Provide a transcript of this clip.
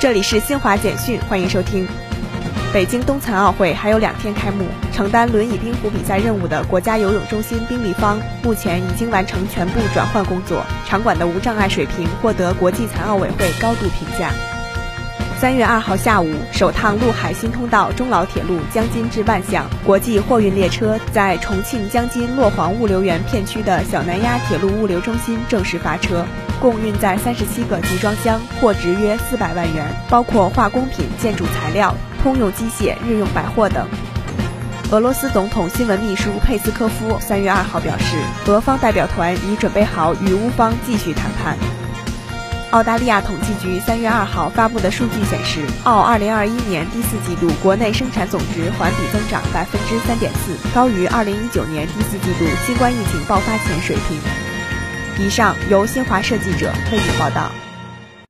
这里是新华简讯，欢迎收听。北京冬残奥会还有两天开幕，承担轮椅冰壶比赛任务的国家游泳中心冰立方目前已经完成全部转换工作，场馆的无障碍水平获得国际残奥委会高度评价。三月二号下午，首趟陆海新通道中老铁路江津至万象国际货运列车在重庆江津洛黄物流园片区的小南丫铁路物流中心正式发车，共运载三十七个集装箱，货值约四百万元，包括化工品、建筑材料、通用机械、日用百货等。俄罗斯总统新闻秘书佩斯科夫三月二号表示，俄方代表团已准备好与乌方继续谈判。澳大利亚统计局三月二号发布的数据显示，澳二零二一年第四季度国内生产总值环比增长百分之三点四，高于二零一九年第四季度新冠疫情爆发前水平。以上由新华社记者为您报道。